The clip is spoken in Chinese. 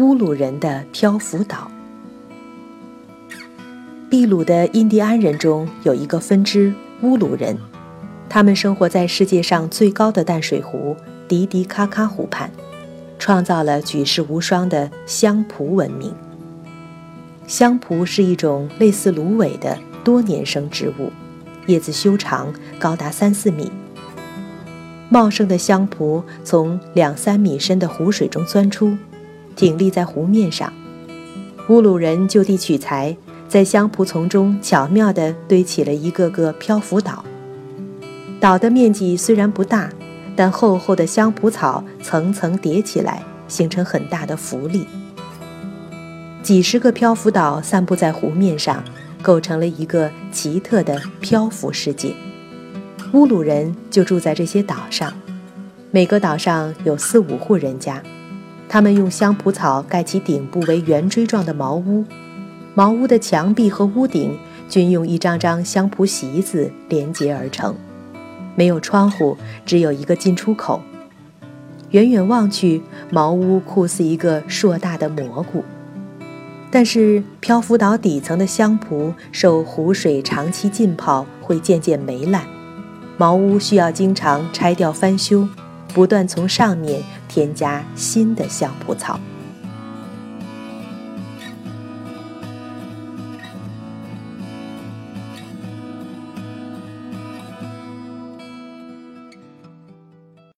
乌鲁人的漂浮岛。秘鲁的印第安人中有一个分支乌鲁人，他们生活在世界上最高的淡水湖迪迪卡卡湖畔，创造了举世无双的香蒲文明。香蒲是一种类似芦苇的多年生植物，叶子修长，高达三四米。茂盛的香蒲从两三米深的湖水中钻出，挺立在湖面上。乌鲁人就地取材，在香蒲丛中巧妙地堆起了一个个漂浮岛。岛的面积虽然不大，但厚厚的香蒲草层层叠起来，形成很大的浮力。几十个漂浮岛散布在湖面上，构成了一个奇特的漂浮世界。乌鲁人就住在这些岛上，每个岛上有四五户人家，他们用香蒲草盖起顶部为圆锥状的茅屋，茅屋的墙壁和屋顶均用一张张香蒲席子连接而成，没有窗户，只有一个进出口。远远望去，茅屋酷似一个硕大的蘑菇，但是漂浮岛底层的香蒲受湖水长期浸泡，会渐渐霉烂。茅屋需要经常拆掉翻修，不断从上面添加新的橡蒲草。